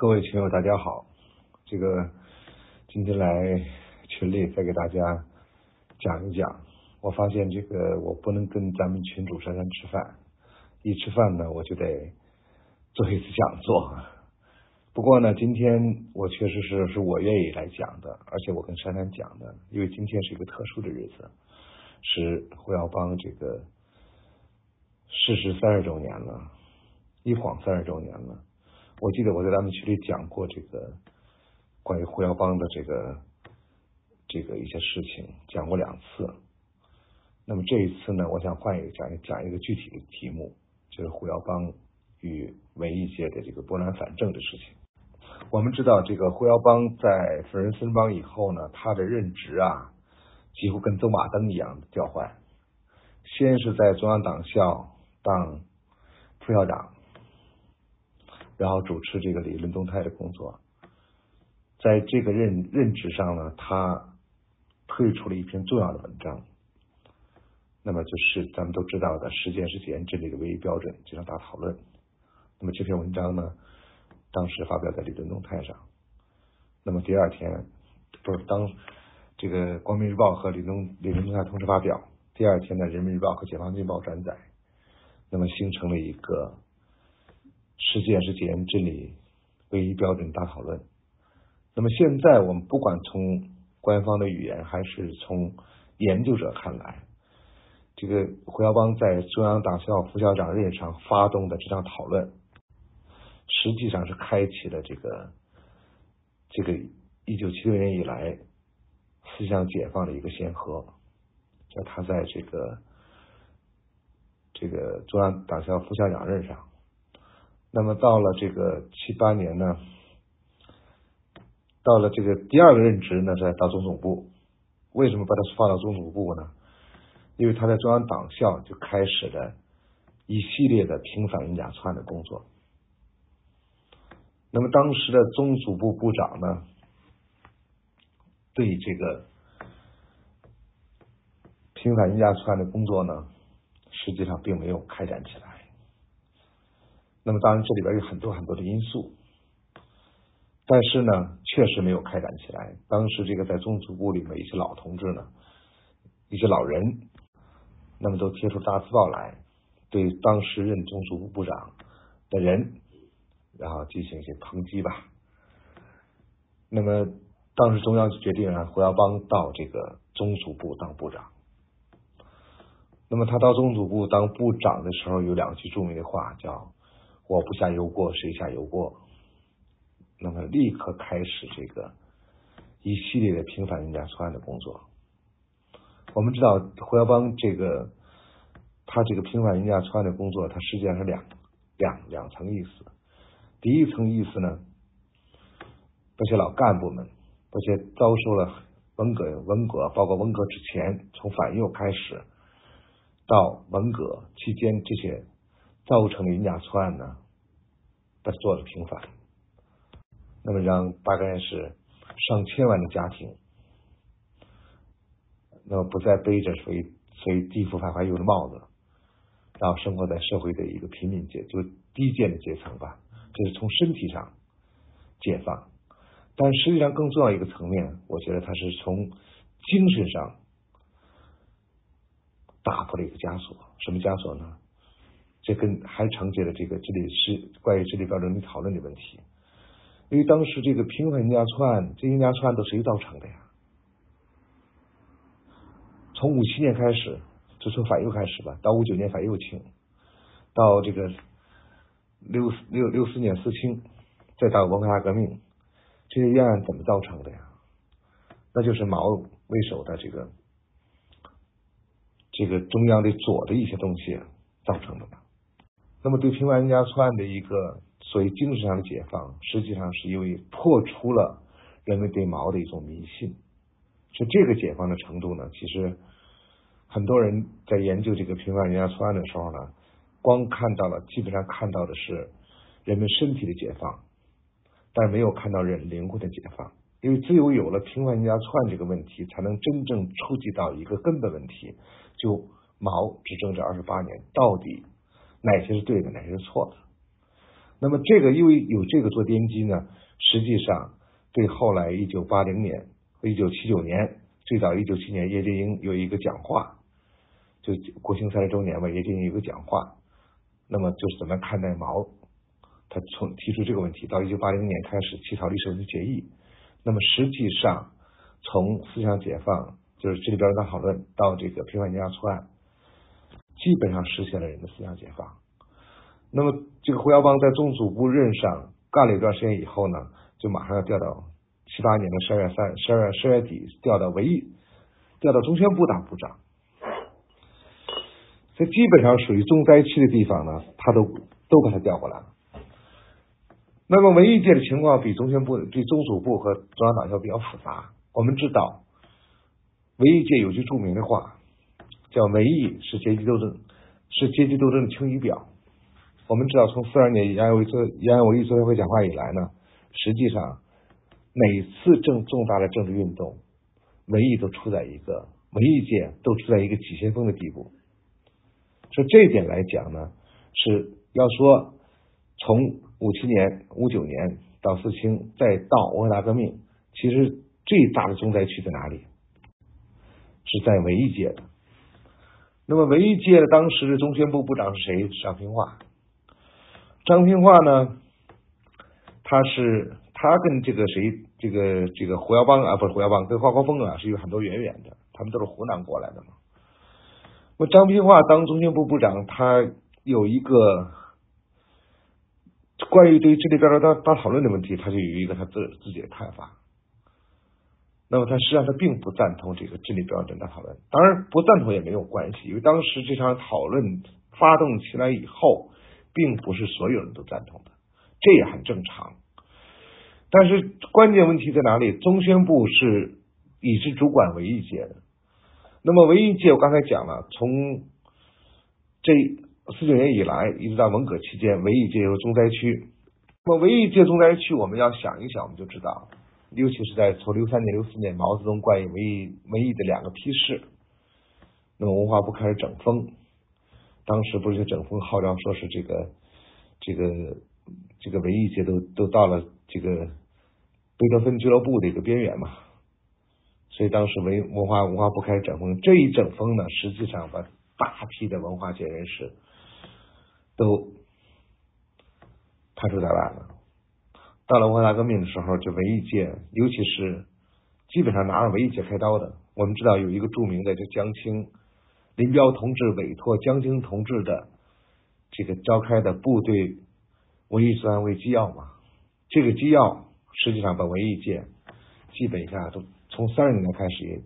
各位群友，大家好。这个今天来群里再给大家讲一讲。我发现这个我不能跟咱们群主珊珊吃饭，一吃饭呢我就得做一次讲座。不过呢，今天我确实是是我愿意来讲的，而且我跟珊珊讲的，因为今天是一个特殊的日子，是胡耀邦这个逝世三十周年了，一晃三十周年了。我记得我在咱们群里讲过这个关于胡耀邦的这个这个一些事情，讲过两次。那么这一次呢，我想换一个讲讲一个具体的题目，就是胡耀邦与文艺界的这个拨乱反正的事情。我们知道，这个胡耀邦在夫人孙邦以后呢，他的任职啊，几乎跟走马灯一样的调换。先是在中央党校当副校长。然后主持这个理论动态的工作，在这个任任职上呢，他推出了一篇重要的文章，那么就是咱们都知道的“实践是检验真理的唯一标准”这场大讨论。那么这篇文章呢，当时发表在理论动态上，那么第二天不是当这个光明日报和理论理论动态同时发表，第二天呢，人民日报和解放军报转载，那么形成了一个。实践是检验真理唯一标准大讨论。那么现在我们不管从官方的语言还是从研究者看来，这个胡耀邦在中央党校副校长任上发动的这场讨论，实际上是开启了这个这个一九七六年以来思想解放的一个先河。就他在这个这个中央党校副校长任上。那么到了这个七八年呢，到了这个第二个任职呢，在到中总部。为什么把他放到中总部呢？因为他在中央党校就开始了一系列的平反印假串的工作。那么当时的中组部部长呢，对这个平反印假串的工作呢，实际上并没有开展起来。那么当然，这里边有很多很多的因素，但是呢，确实没有开展起来。当时这个在中组部里面一些老同志呢，一些老人，那么都贴出大字报来，对当时任中组部部长的人，然后进行一些抨击吧。那么当时中央就决定让胡耀邦到这个中组部当部长。那么他到中组部当部长的时候，有两句著名的话，叫。我不下油锅，谁下油锅？那么立刻开始这个一系列的平反人家错案的工作。我们知道胡耀邦这个他这个平反人家错案的工作，它实际上是两两两层意思。第一层意思呢，这些老干部们，这些遭受了文革、文革，包括文革之前，从反右开始到文革期间这些。造成的人家错案呢，他做了平凡，那么让大概是上千万的家庭，那么不再背着属于属于地富反华右的帽子，然后生活在社会的一个平民阶，就是低贱的阶层吧。这是从身体上解放，但实际上更重要一个层面，我觉得他是从精神上打破了一个枷锁。什么枷锁呢？这跟还承接了这个这里是关于这里标准的讨论的问题，因为当时这个平反人家串，这人家串都谁造成的呀？从五七年开始，就从反右开始吧，到五九年反右清，到这个六六六四年四清，再到文化大革命，这些冤案怎么造成的呀？那就是毛为首的这个这个中央的左的一些东西造成的。那么，对平凡人家错案的一个所谓精神上的解放，实际上是因为破除了人们对毛的一种迷信。是这个解放的程度呢？其实很多人在研究这个平凡人家错案的时候呢，光看到了，基本上看到的是人们身体的解放，但没有看到人灵魂的解放。因为只有有了平凡人家错案这个问题，才能真正触及到一个根本问题：就毛执政这二十八年到底。哪些是对的，哪些是错的？那么这个因为有这个做奠基呢，实际上对后来一九八零年和一九七九年，最早一九七年叶剑英有一个讲话，就国庆三十周年嘛，叶剑英有个讲话，那么就是怎么看待毛？他从提出这个问题到一九八零年开始起草历史问题决议，那么实际上从思想解放，就是智力标准大讨论到这个平反年错案，基本上实现了人的思想解放。那么这个胡耀邦在中组部任上干了一段时间以后呢，就马上要调到七八年的十二月三十二月十月底调到文艺，调到中宣部当部长。这基本上属于重灾区的地方呢，他都都把他调过来了。那么文艺界的情况比中宣部、比中组部和中央党校比较复杂。我们知道，文艺界有句著名的话，叫“文艺是阶级斗争，是阶级斗争的晴雨表”。我们知道，从四二年延安文做延安文艺座谈会讲话以来呢，实际上每次正重大的政治运动，文艺都处在一个文艺界都处在一个急先锋的地步。所以这一点来讲呢，是要说从。五七年、五九年到四清，再到文化大革命，其实最大的重灾区在哪里？是在文艺界的。那么文艺界的当时的中宣部部长是谁？张平化。张平化呢？他是他跟这个谁？这个这个胡耀邦啊，不是胡耀邦，跟华国锋啊是有很多渊源的。他们都是湖南过来的嘛。那么张平化当中宣部部长，他有一个。关于对智力标准大大讨论的问题，他就有一个他自自己的看法。那么他实际上他并不赞同这个智力标准大讨论，当然不赞同也没有关系，因为当时这场讨论发动起来以后，并不是所有人都赞同的，这也很正常。但是关键问题在哪里？中宣部是已是主管文艺界的，那么文艺界我刚才讲了，从这。四九年以来，一直到文革期间，文艺界有重灾区。那么文艺界重灾区，我们要想一想，我们就知道，尤其是在从六三年、六四年，毛泽东关于文艺文艺的两个批示，那么文化部开始整风，当时不是整风号召，说是这个这个这个文艺界都都到了这个贝多芬俱乐部的一个边缘嘛，所以当时文文化文化部开始整风，这一整风呢，实际上把大批的文化界人士。都排除在外了。到了文化大革命的时候，就文艺界，尤其是基本上拿着文艺界开刀的。我们知道有一个著名的，就江青、林彪同志委托江青同志的这个召开的部队文艺座谈会纪要嘛。这个纪要实际上把文艺界基本上都从三十年代开始也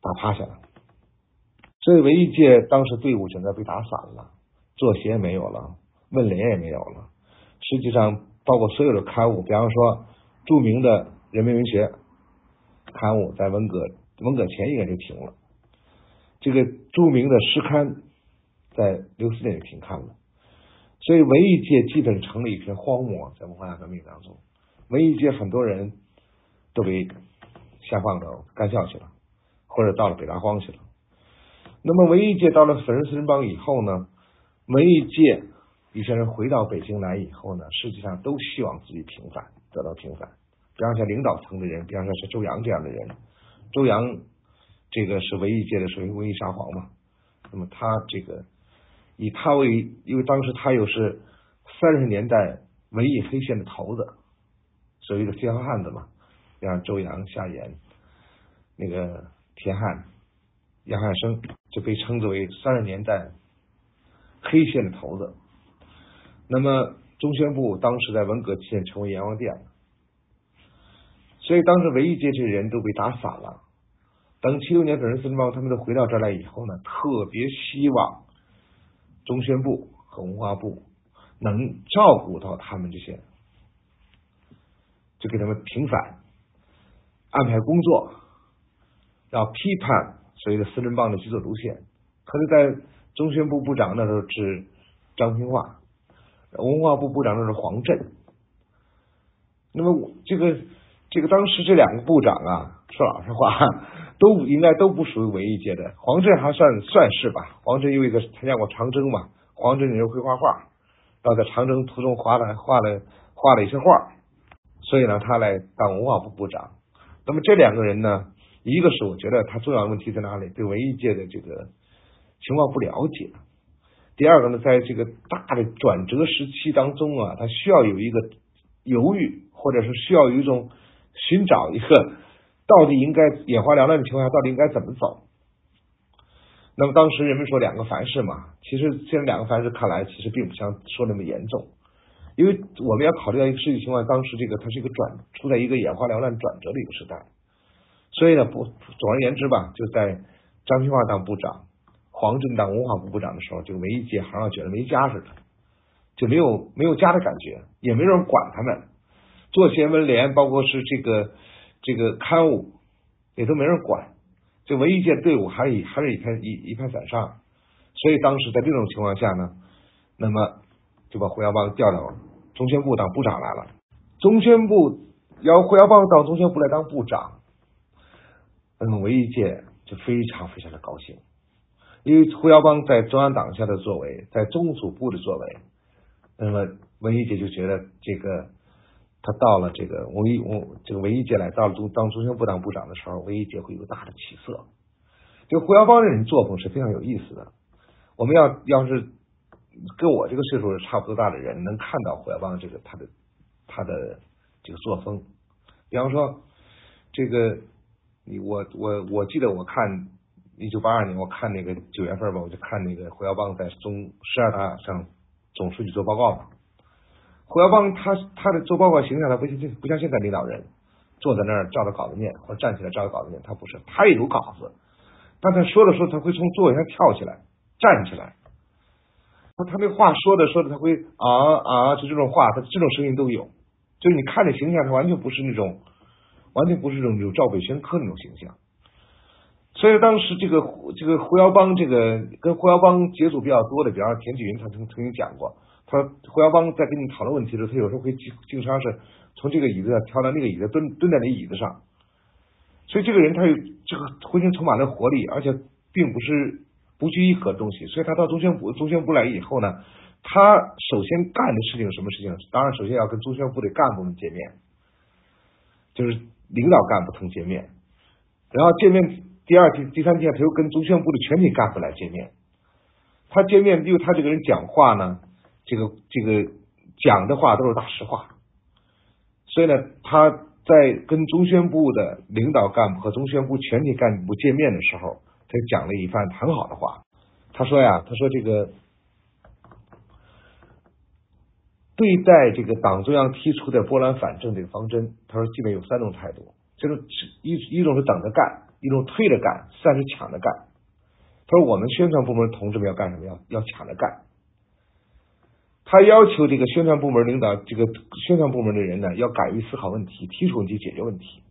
打趴下了。所以文艺界当时队伍整个被打散了。作协没有了，文联也没有了。实际上，包括所有的刊物，比方说著名的《人民文学》刊物，在文革文革前应该就停了。这个著名的诗刊，在六四年就停刊了。所以，文艺界基本成了一片荒漠，在文化大革命当中，文艺界很多人都被下放到干校去了，或者到了北大荒去了。那么，文艺界到了粉碎四人帮以后呢？文艺界一些人回到北京来以后呢，实际上都希望自己平反，得到平反。比方像领导层的人，比方说是周扬这样的人，周扬这个是文艺界的属于文艺沙皇嘛。那么他这个以他为，因为当时他又是三十年代文艺黑线的头子，所谓的黑汉子嘛，像周扬、夏衍、那个田汉、杨汉生，就被称之为三十年代。黑线的头子，那么中宣部当时在文革期间成为阎王殿，所以当时文艺界这些人都被打散了。等七六年粉碎四人帮他们都回到这儿来以后呢，特别希望中宣部和文化部能照顾到他们这些，就给他们平反，安排工作，要批判所谓的四人帮的举作路线，可是，在中宣部部长那时候是张平化，文化部部长那是黄振。那么这个这个当时这两个部长啊，说老实话，都应该都不属于文艺界的。黄振还算算是吧，黄振因为个参加过长征嘛，黄振人会画画，然后在长征途中画了画了画了一些画，所以呢，他来当文化部部长。那么这两个人呢，一个是我觉得他重要的问题在哪里？对文艺界的这个情况不了解。第二个呢，在这个大的转折时期当中啊，他需要有一个犹豫，或者是需要有一种寻找一个到底应该眼花缭乱的情况下，到底应该怎么走。那么当时人们说两个凡是嘛，其实现在两个凡是看来其实并不像说那么严重，因为我们要考虑到一个实际情况，当时这个它是一个转处在一个眼花缭乱转折的一个时代，所以呢，不总而言之吧，就在张清华当部长。黄振当文化部部长的时候，这个文艺界好像觉得没家似的，就没有没有家的感觉，也没人管他们，做新闻联，包括是这个这个刊物，也都没人管，这文艺界队伍还是还是一拍一一拍散沙，所以当时在这种情况下呢，那么就把胡耀邦调到中宣部当部长来了，中宣部要胡耀邦到中宣部来当部长，那么文艺界就非常非常的高兴。因为胡耀邦在中央党下的作为，在中组部的作为，那么文艺界就觉得这个他到了这个文艺文这个文艺界来，到了中当中宣部当部长的时候，文艺界会有大的起色。就胡耀邦这种作风是非常有意思的。我们要要是跟我这个岁数差不多大的人，能看到胡耀邦这个他的他的这个作风。比方说，这个你我我我记得我看。一九八二年，我看那个九月份吧，我就看那个胡耀邦在中十二大上总书记做报告嘛。胡耀邦他他的做报告形象，他不像不像现在领导人坐在那儿照着稿子念，或者站起来照着稿子念，他不是，他也有稿子，但他说的时候，他会从座位上跳起来站起来，他他那话说的说的，他会啊啊，就这种话，他这种声音都有，就是你看的形象，他完全不是那种，完全不是那种有赵本宣科那种形象。所以当时这个这个胡耀邦这个跟胡耀邦接触比较多的，比方说田纪云，他曾曾经讲过，他胡耀邦在跟你讨论问题的时候，他有时候会经经常是从这个椅子上跳到那个椅子，蹲蹲在那椅子上。所以这个人他有这个浑身充满了活力，而且并不是不拘一格的东西。所以他到中宣部中宣部来以后呢，他首先干的事情是什么事情？当然首先要跟中宣部的干部们见面，就是领导干部同见面，然后见面。第二天、第三天，他又跟中宣部的全体干部来见面。他见面，因为他这个人讲话呢，这个这个讲的话都是大实话，所以呢，他在跟中宣部的领导干部和中宣部全体干部见面的时候，他讲了一番很好的话。他说呀，他说这个对待这个党中央提出的拨乱反正这个方针，他说基本有三种态度，就是一一种是等着干。一种推着干，三是抢着干。他说：“我们宣传部门同志们要干什么？要要抢着干。”他要求这个宣传部门领导，这个宣传部门的人呢，要敢于思考问题，提出问题，解决问题。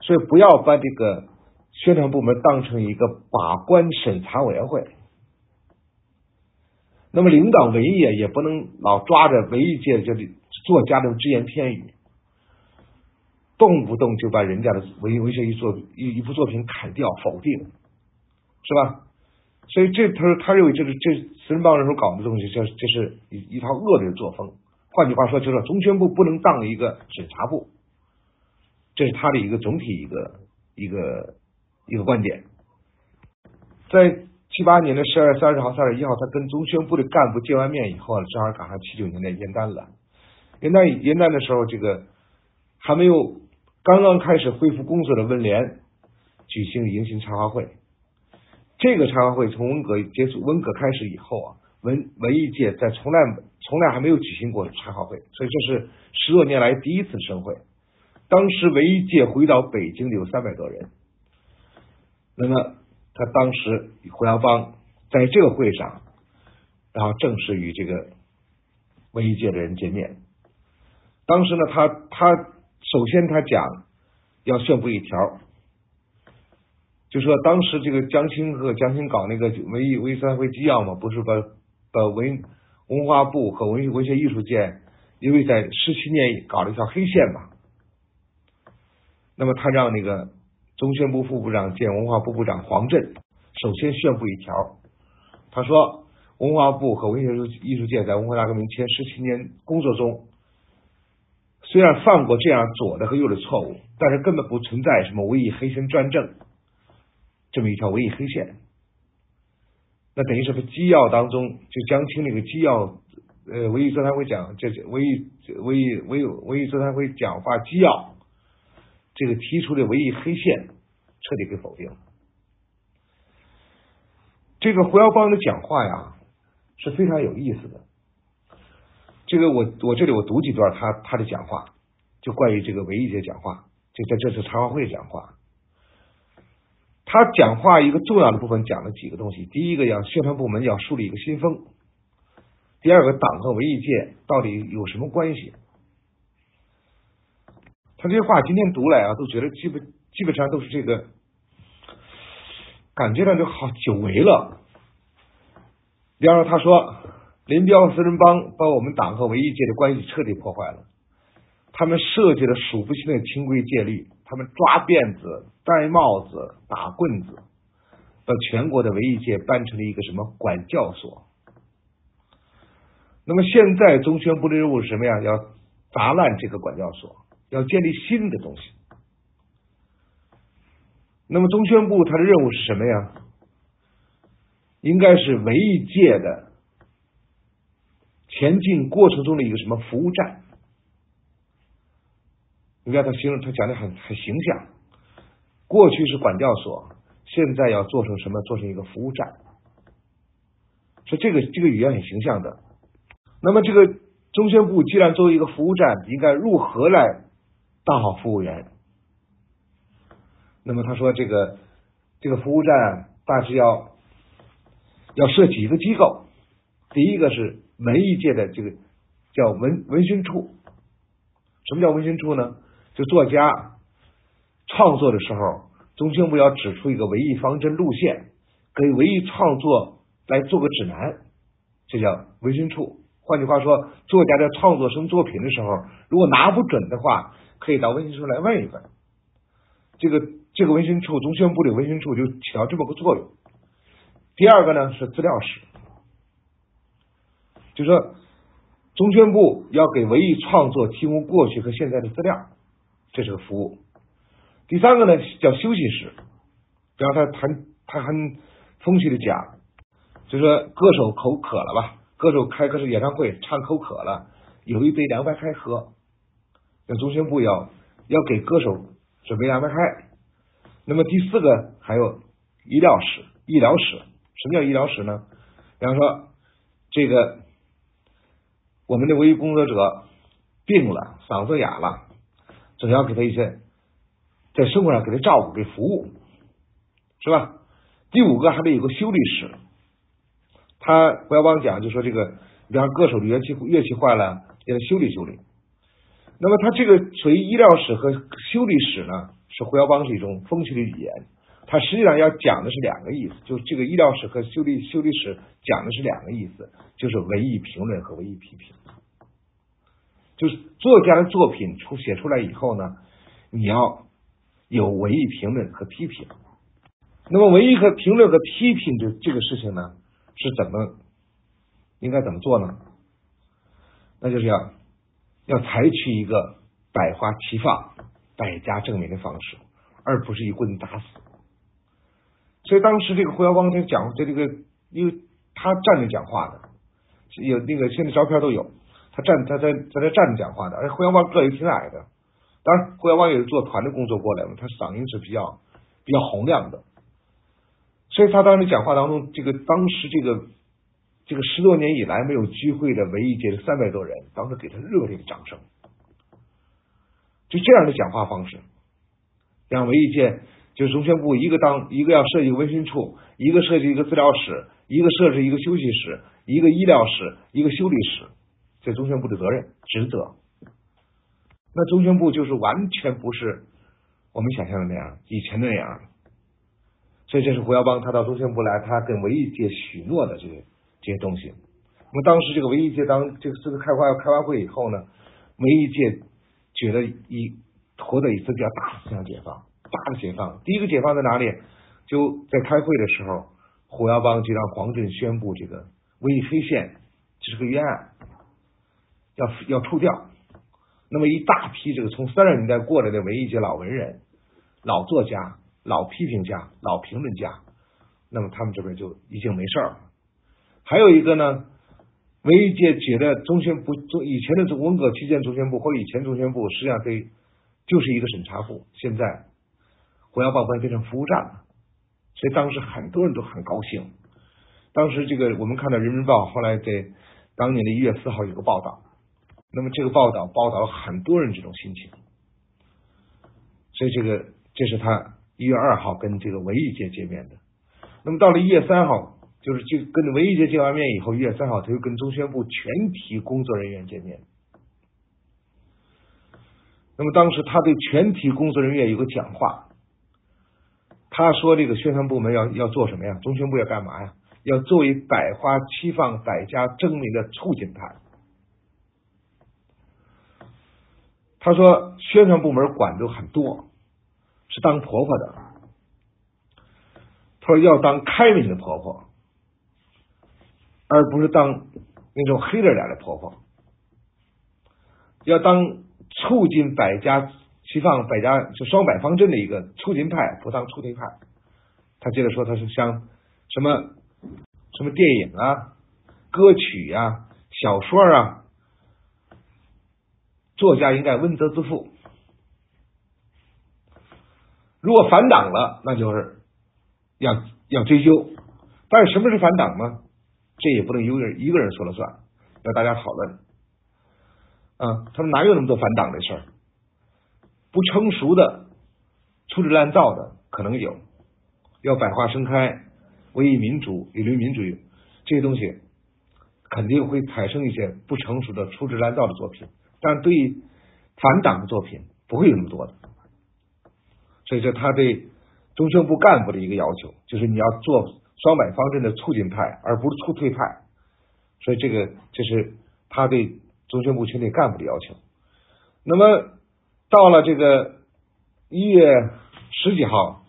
所以不要把这个宣传部门当成一个把关审查委员会。那么领导文艺也不能老抓着文艺界这里作家的只言片语。动不动就把人家的文文学一作一一部作品砍掉否定，是吧？所以这他说他认为这是这四人帮人手搞的东西，这这是一一套恶劣的作风。换句话说，就是中宣部不能当一个审查部，这是他的一个总体一个一个一个观点。在七八年的十二月三十号、三十一号，他跟中宣部的干部见完面以后，正好赶上七九年的元旦了。元旦元旦的时候，这个还没有。刚刚开始恢复工作的文联举行迎新茶话会，这个茶话会从文革结束、文革开始以后啊，文文艺界在从来从来还没有举行过茶话会，所以这是十多年来第一次盛会。当时文艺界回到北京的有三百多人，那么他当时胡耀邦在这个会上，然后正式与这个文艺界的人见面。当时呢，他他。首先，他讲要宣布一条，就说当时这个江青和江青搞那个文艺文艺三会纪要嘛，不是把把文文化部和文文学艺术界，因为在十七年搞了一条黑线嘛。那么他让那个中宣部副部长兼文化部部长黄振首先宣布一条，他说文化部和文学艺术界在文化大革命前十七年工作中，虽然犯过这样左的和右的错误，但是根本不存在什么唯一黑心专政这么一条唯一黑线。那等于是纪要当中就江青那个纪要，呃，唯一座谈会讲这文艺文艺文艺文艺座谈会讲话纪要，这个提出的唯一黑线彻底给否定了。这个胡耀邦的讲话呀。是非常有意思的。这个我我这里我读几段他他的讲话，就关于这个文艺界讲话，就在这次茶话会讲话。他讲话一个重要的部分讲了几个东西：第一个，要宣传部门要树立一个新风；第二个，党和文艺界到底有什么关系？他这些话今天读来啊，都觉得基本基本上都是这个，感觉上就好久违了。比方说，他说林彪四人帮把我们党和文艺界的关系彻底破坏了。他们设计了数不清的清规戒律，他们抓辫子、戴帽子、打棍子，把全国的文艺界办成了一个什么管教所。那么现在中宣部的任务是什么呀？要砸烂这个管教所，要建立新的东西。那么中宣部它的任务是什么呀？应该是文艺界的前进过程中的一个什么服务站？你看他形容，他讲的很很形象。过去是管教所，现在要做成什么？做成一个服务站。说这个这个语言很形象的。那么这个中宣部既然作为一个服务站，应该如何来当好服务员？那么他说，这个这个服务站大致要。要设几个机构，第一个是文艺界的这个叫文文宣处。什么叫文宣处呢？就作家创作的时候，中宣部要指出一个文艺方针路线，给文艺创作来做个指南，这叫文宣处。换句话说，作家在创作什么作品的时候，如果拿不准的话，可以到文宣处来问一问。这个这个文宣处，中宣部的文宣处就起到这么个作用。第二个呢是资料室，就说中宣部要给文艺创作提供过去和现在的资料，这是个服务。第三个呢叫休息室，比方他谈他很风趣的讲，就说歌手口渴了吧，歌手开个是演唱会唱口渴了，有一杯凉白开喝，那中宣部要要给歌手准备凉白开。那么第四个还有医疗室、医疗室。什么叫医疗室呢？比方说，这个我们的文艺工作者病了，嗓子哑了，总要给他一些在生活上给他照顾、给服务，是吧？第五个还得有个修理室。他胡耀邦讲就说这个，比方歌手的乐器乐器坏了，给他修理修理。那么他这个属于医疗室和修理室呢，是胡耀邦是一种风趣的语言。它实际上要讲的是两个意思，就是这个医疗史和修理修理史讲的是两个意思，就是文艺评论和文艺批评。就是作家的作品出写出来以后呢，你要有文艺评论和批评。那么文艺和评论和批评的这个事情呢，是怎么应该怎么做呢？那就是要要采取一个百花齐放、百家争鸣的方式，而不是一棍子打死。所以当时这个胡耀邦他讲在这个，因为他站着讲话的，有那个现在照片都有，他站他在在那站着讲话的，而胡耀邦个也挺矮的，当然胡耀邦也是做团的工作过来嘛，他嗓音是比较比较洪亮的，所以他当时讲话当中，这个当时这个这个十多年以来没有聚会的文艺界的三百多人，当时给他热烈的掌声，就这样的讲话方式，让文艺界。就是中宣部一个当一个要设计一个文宣处，一个设计一个资料室，一个设置一个休息室，一个医疗室，一个修理室，这中宣部的责任职责。那中宣部就是完全不是我们想象的那样，以前的那样。所以这是胡耀邦他到中宣部来，他跟文艺界许诺的这些这些东西。那么当时这个文艺界当这个这个开会开完会以后呢，文艺界觉得一获得一次比较大思想解放。大的解放，第一个解放在哪里？就在开会的时候，胡耀邦就让黄震宣布这个文艺黑线这是个冤案，要要除掉。那么一大批这个从三十年代过来的文艺界老文人、老作家、老批评家、老评论家，那么他们这边就已经没事了。还有一个呢，文艺界觉得中宣部中以前的文革期间中宣部或者以前中宣部实际上对就是一个审查部，现在《火药报》官变成服务站了，所以当时很多人都很高兴。当时这个我们看到《人民日报》后来在当年的一月四号有个报道。那么这个报道报道了很多人这种心情，所以这个这是他一月二号跟这个文艺界见面的。那么到了一月三号，就是就跟文艺界见完面以后，一月三号他又跟中宣部全体工作人员见面。那么当时他对全体工作人员有个讲话，他说这个宣传部门要要做什么呀？中宣部要干嘛呀？要作为百花齐放、百家争鸣的促进派。他说：“宣传部门管的很多，是当婆婆的。他说要当开明的婆婆，而不是当那种黑着脸的婆婆。要当促进百家齐放、百家就双百方阵的一个促进派，不当促进派。他接着说，他是像什么什么电影啊、歌曲呀、小说啊。”作家应该温责自负，如果反党了，那就是要要追究。但是什么是反党呢？这也不能一个人一个人说了算，要大家讨论。啊，他说哪有那么多反党的事儿？不成熟的、粗制滥造的可能有，要百花盛开、文艺民主、理论民主这些东西，肯定会产生一些不成熟的、粗制滥造的作品。但对于反党的作品不会有那么多的，所以说他对中宣部干部的一个要求就是你要做双百方阵的促进派，而不是促退派。所以这个这是他对中宣部全体干部的要求。那么到了这个一月十几号，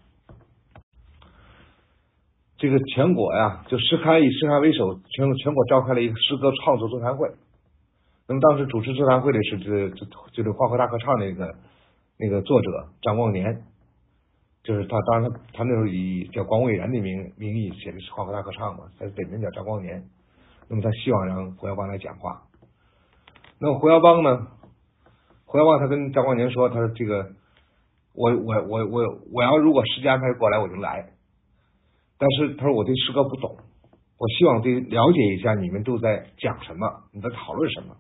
这个全国呀，就石刊以石刊为首，全全国召开了一个诗歌创作座谈会。那么当时主持座谈会的是这这就是《花河大合唱》那个那个作者张光年，就是他当然他那时候以叫光伟然的名名义写的是《花河大合唱》嘛，他本名叫张光年。那么他希望让胡耀邦来讲话。那么胡耀邦呢？胡耀邦他跟张光年说：“他说这个我我我我我要如果时间安排过来我就来，但是他说我对诗歌不懂，我希望对了解一下你们都在讲什么，你在讨论什么。”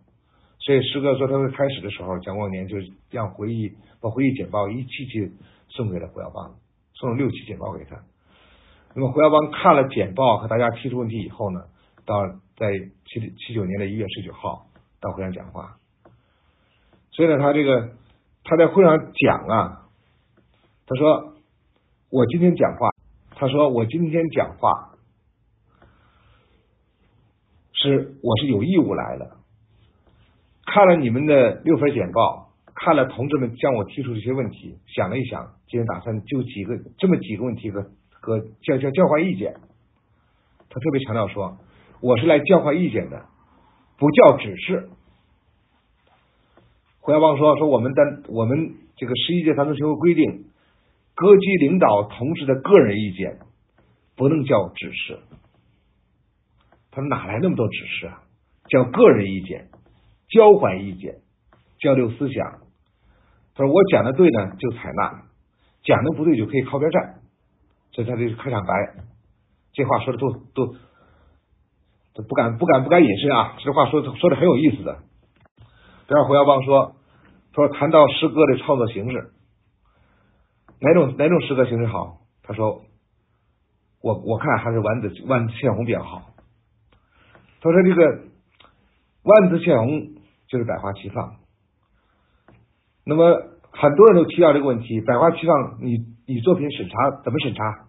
所以诗歌座谈会开始的时候，蒋光年就让回忆把回忆简报一期期送给了胡耀邦，送了六期简报给他。那么胡耀邦看了简报和大家提出问题以后呢，到在七七九年的一月十九号到会上讲话。所以呢，他这个他在会上讲啊，他说我今天讲话，他说我今天讲话是我是有义务来的。看了你们的六份简报，看了同志们向我提出这些问题，想了一想，今天打算就几个这么几个问题和和交交交换意见。他特别强调说，我是来交换意见的，不叫指示。胡耀邦说说我们的我们这个十一届三中全会规定，各级领导同志的个人意见不能叫指示。他说哪来那么多指示啊？叫个人意见。交换意见，交流思想。他说：“我讲的对呢，就采纳；讲的不对，就可以靠边站。”这他的开场白，这话说的都都都不敢不敢不敢隐身啊！这话说说的很有意思的。第二，胡耀邦说：“说谈到诗歌的创作形式，哪种哪种诗歌形式好？”他说：“我我看还是万字万字千红比较好。”他说：“这个万字千红。”就是百花齐放，那么很多人都提到这个问题：百花齐放，你你作品审查怎么审查？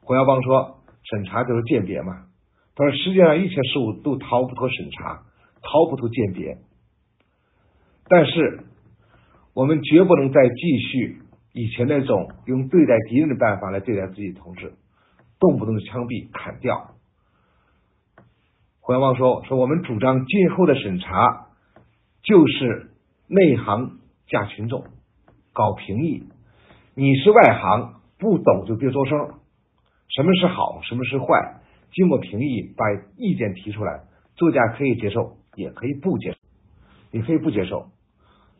胡耀邦说：“审查就是鉴别嘛。”他说：“世界上一切事物都逃不脱审查，逃不脱鉴别。但是我们绝不能再继续以前那种用对待敌人的办法来对待自己同志，动不动枪毙、砍掉。胡耀邦说：“说我们主张今后的审查就是内行架群众，搞评议。你是外行，不懂就别作声。什么是好，什么是坏，经过评议，把意见提出来，作家可以接受，也可以不接受，也可以不接受。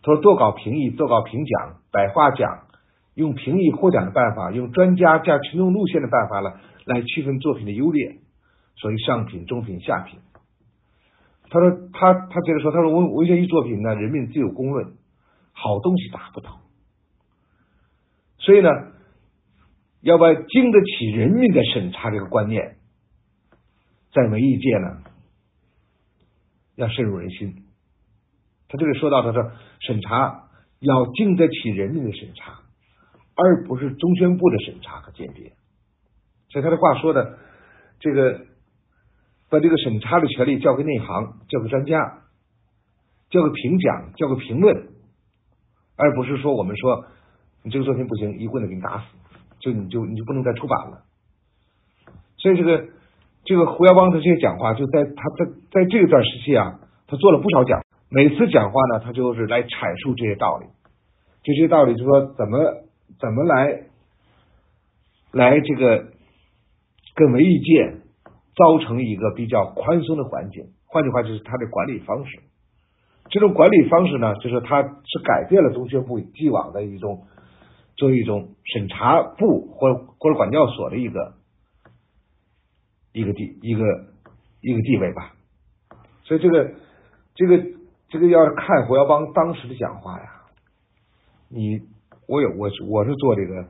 他说多搞评议，多搞评奖、百花奖，用评议获奖的办法，用专家加群众路线的办法呢，来区分作品的优劣。”所以上品、中品、下品。他说他他接着说，他说文文学艺术作品呢，人民自有公论，好东西达不到。所以呢，要把经得起人民的审查这个观念，在文艺界呢，要深入人心。他这里说到，他说审查要经得起人民的审查，而不是中宣部的审查和鉴别。所以他的话说的这个。把这个审查的权利交给内行，交给专家，交给评奖，交给评论，而不是说我们说你这个作品不行，一棍子给你打死，就你就你就不能再出版了。所以这个这个胡耀邦的这些讲话，就在他在在这段时期啊，他做了不少讲，每次讲话呢，他就是来阐述这些道理，就这些道理就说怎么怎么来来这个跟文艺界。造成一个比较宽松的环境，换句话就是他的管理方式。这种管理方式呢，就是他是改变了中宣部既往的一种作为一种审查部或或者管教所的一个一个地一个一个地位吧。所以这个这个这个要是看胡耀邦当时的讲话呀，你我有我我是做这个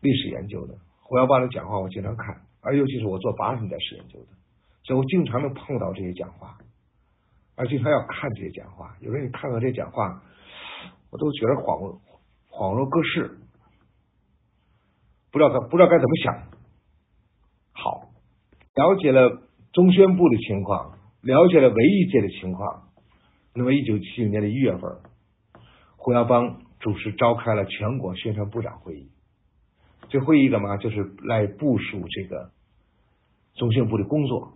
历史研究的，胡耀邦的讲话我经常看。而尤其是我做八十年代史研究的，所以我经常能碰到这些讲话，而经常要看这些讲话。有时候你看到这些讲话，我都觉得恍恍若隔世，不知道该不知道该怎么想。好，了解了中宣部的情况，了解了文艺界的情况。那么，一九七九年的一月份，胡耀邦主持召开了全国宣传部长会议。这会议干嘛？就是来部署这个中宣部的工作。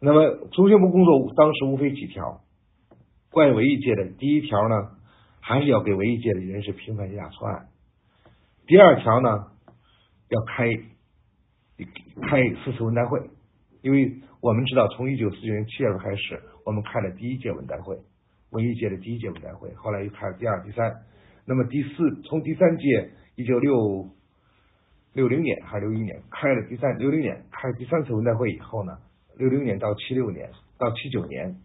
那么中宣部工作当时无非几条，关于文艺界的第一条呢，还是要给文艺界的人士平反一下错案。第二条呢，要开开四次文代会，因为我们知道，从一九四九年七月份开始，我们开了第一届文代会，文艺界的第一届文代会，后来又开了第二、第三。那么第四，从第三届。一九六六零年还是六一年开了第三六零年开了第三次文代会以后呢，六零年到七六年到七九年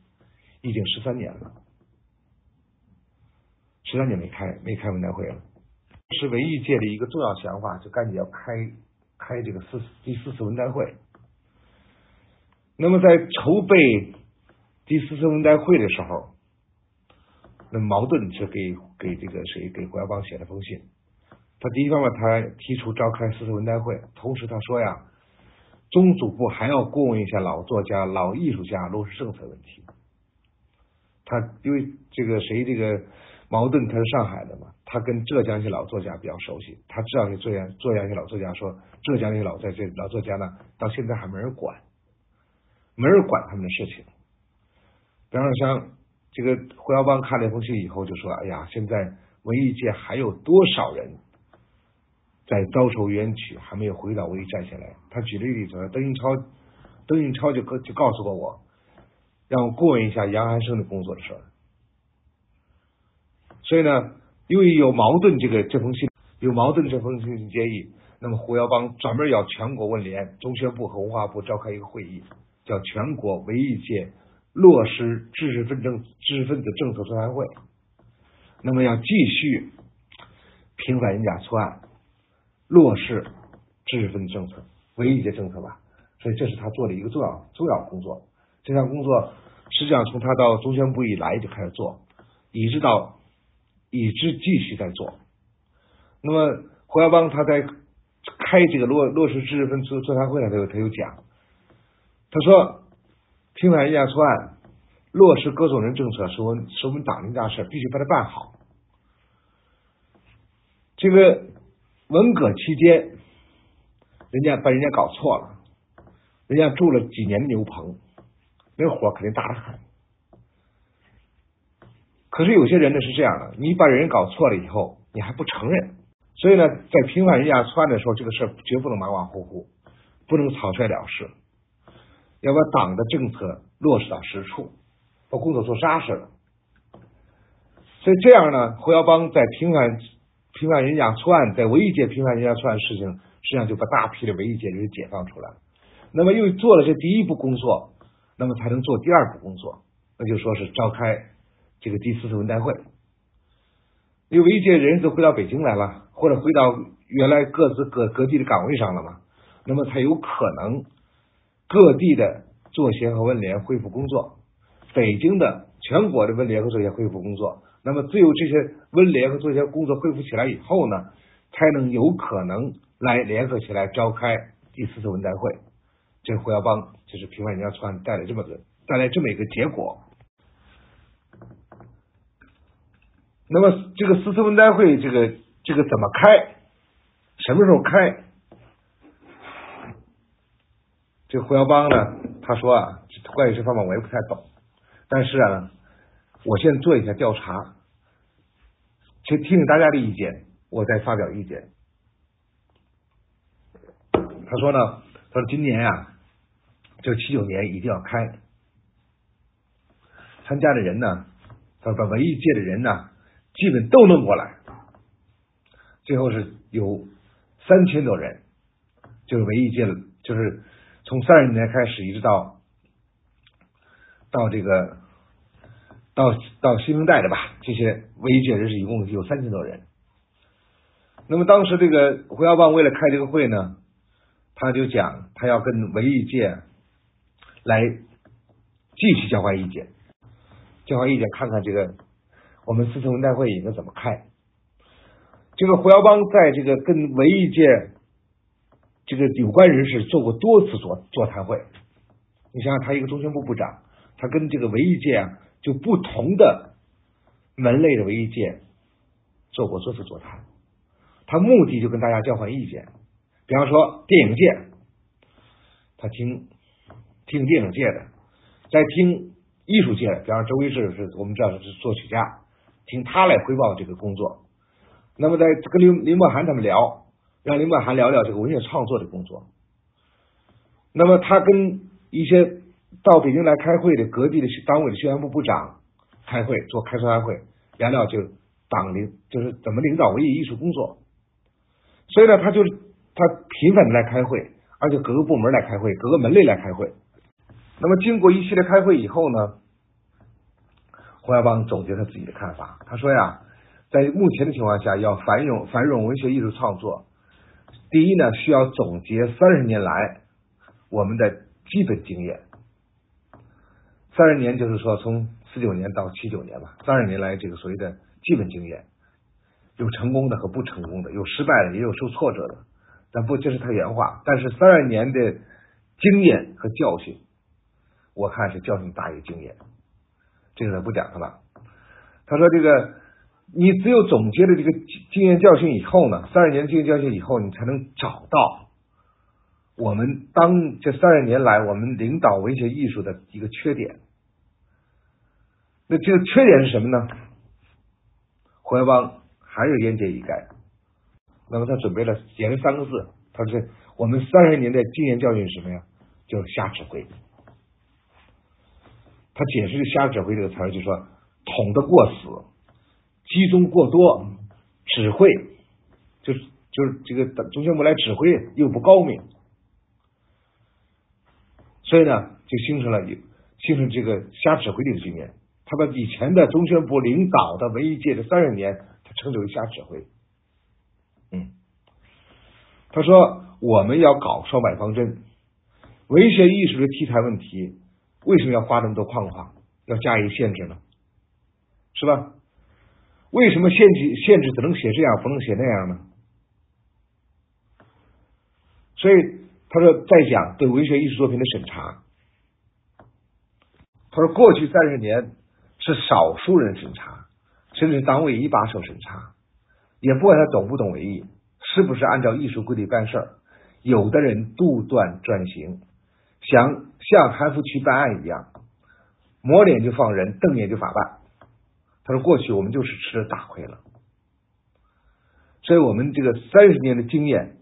已经十三年了，十三年没开没开文代会了，是文艺界的一个重要想法，就赶紧要开开这个四第四次文代会。那么在筹备第四次文代会的时候，那矛盾是给给这个谁给胡耀邦写了封信。他第一方面，他提出召开四次文代会，同时他说呀，中组部还要过问一下老作家、老艺术家落实政策问题。他因为这个谁这个矛盾，他是上海的嘛，他跟浙江一些老作家比较熟悉，他知道这浙江浙江一些老作家说，浙江那些老在这老作家呢，到现在还没人管，没人管他们的事情。比方说像这个胡耀邦看了一封信以后就说，哎呀，现在文艺界还有多少人？在遭受冤屈，还没有回到文艺战线来。他举了一例子，邓颖超，邓颖超就告就告诉过我，让我过问一下杨安生的工作的事儿。所以呢，因为有矛盾，这个这封信有矛盾，这封信建议，那么胡耀邦专门要全国文联、中宣部和文化部召开一个会议，叫全国文艺界落实知识分政知识分子政策座谈会。那么要继续平反人家错案。落实知识分子政策、文艺界政策吧，所以这是他做的一个重要重要工作。这项工作实际上从他到中宣部以来就开始做，一直到一直继续在做。那么胡耀邦他在开这个落落实知识分子座谈会的时候，他有讲，他说平反人家错案、落实各种人政策是我们是我们党的大事，必须把它办好。这个。文革期间，人家把人家搞错了，人家住了几年牛棚，那火肯定大得很。可是有些人呢是这样的，你把人搞错了以后，你还不承认，所以呢，在平反人家错案的时候，这个事儿绝不能马马虎虎，不能草率了事，要把党的政策落实到实处，把工作做扎实了。所以这样呢，胡耀邦在平反平反人家错案，在文艺界平反人家错案事情，实际上就把大批的文艺界人解放出来了。那么又做了这第一步工作，那么才能做第二步工作，那就说是召开。这个第四次文代会，因为一界人都回到北京来了，或者回到原来各自各各地的岗位上了嘛，那么才有可能各地的作协和文联恢复工作，北京的全国的文联和作协恢复工作，那么只有这些文联和作协工作恢复起来以后呢，才能有可能来联合起来召开第四次文代会。这胡耀邦就是平反人家错案带来这么个带来这么一个结果。那么这个四次文代会，这个这个怎么开？什么时候开？这胡耀邦呢？他说啊，关于这方面我也不太懂，但是啊，我先做一下调查，先听听大家的意见，我再发表意见。他说呢，他说今年呀，就七九年一定要开，参加的人呢，他说文艺界的人呢。基本都弄过来，最后是有三千多人，就是文艺界，就是从三十年开始一直到到这个到到新生代的吧，这些文艺界人士一共有三千多人。那么当时这个胡耀邦为了开这个会呢，他就讲他要跟文艺界来继续交换意见，交换意见，看看这个。我们四次文代会应该怎么开？这个胡耀邦在这个跟文艺界这个有关人士做过多次座座谈会。你想想，他一个中宣部部长，他跟这个文艺界啊，就不同的门类的文艺界做过多次座谈。他目的就跟大家交换意见。比方说电影界，他听听电影界的，在听艺术界的，比方周一志是我们知道是作曲家。听他来汇报这个工作，那么在跟林林默涵他们聊，让林默涵聊聊这个文学创作的工作。那么他跟一些到北京来开会的各地的党委的宣传部部长开会做开座谈会，聊聊就党领就是怎么领导文艺艺术工作。所以呢，他就是他频繁的来开会，而且各个部门来开会，各个门类来开会。那么经过一系列开会以后呢？胡耀邦总结他自己的看法，他说呀，在目前的情况下，要繁荣繁荣文学艺术创作，第一呢，需要总结三十年来我们的基本经验。三十年就是说从四九年到七九年吧，三十年来这个所谓的基本经验，有成功的和不成功的，有失败的，也有受挫折的，但不这是他原话。但是三十年的经验和教训，我看是教训大于经验。这个他不讲他了。他说：“这个你只有总结了这个经验教训以后呢，三十年经验教训以后，你才能找到我们当这三十年来我们领导文学艺术的一个缺点。那这个缺点是什么呢？胡耀邦还有言简意赅。那么他准备了写了三个字，他说：我们三十年的经验教训是什么呀？就是瞎指挥。”他解释“瞎指挥”这个词儿，就说捅的过死，集中过多，指挥就是就是这个中宣部来指挥又不高明，所以呢，就形成了形成这个瞎指挥的局面。他把以前的中宣部领导的文艺界的三十年，他称之为瞎指挥。嗯，他说我们要搞双百方针，文学艺术的题材问题。为什么要画那么多框框，要加以限制呢？是吧？为什么限制限制只能写这样，不能写那样呢？所以他说，在讲对文学艺术作品的审查，他说过去三十年是少数人审查，甚至党委一把手审查，也不管他懂不懂文艺，是不是按照艺术规律办事儿，有的人杜断专行。想像韩福渠办案一样，抹脸就放人，瞪眼就法办。他说过去我们就是吃了大亏了，所以我们这个三十年的经验，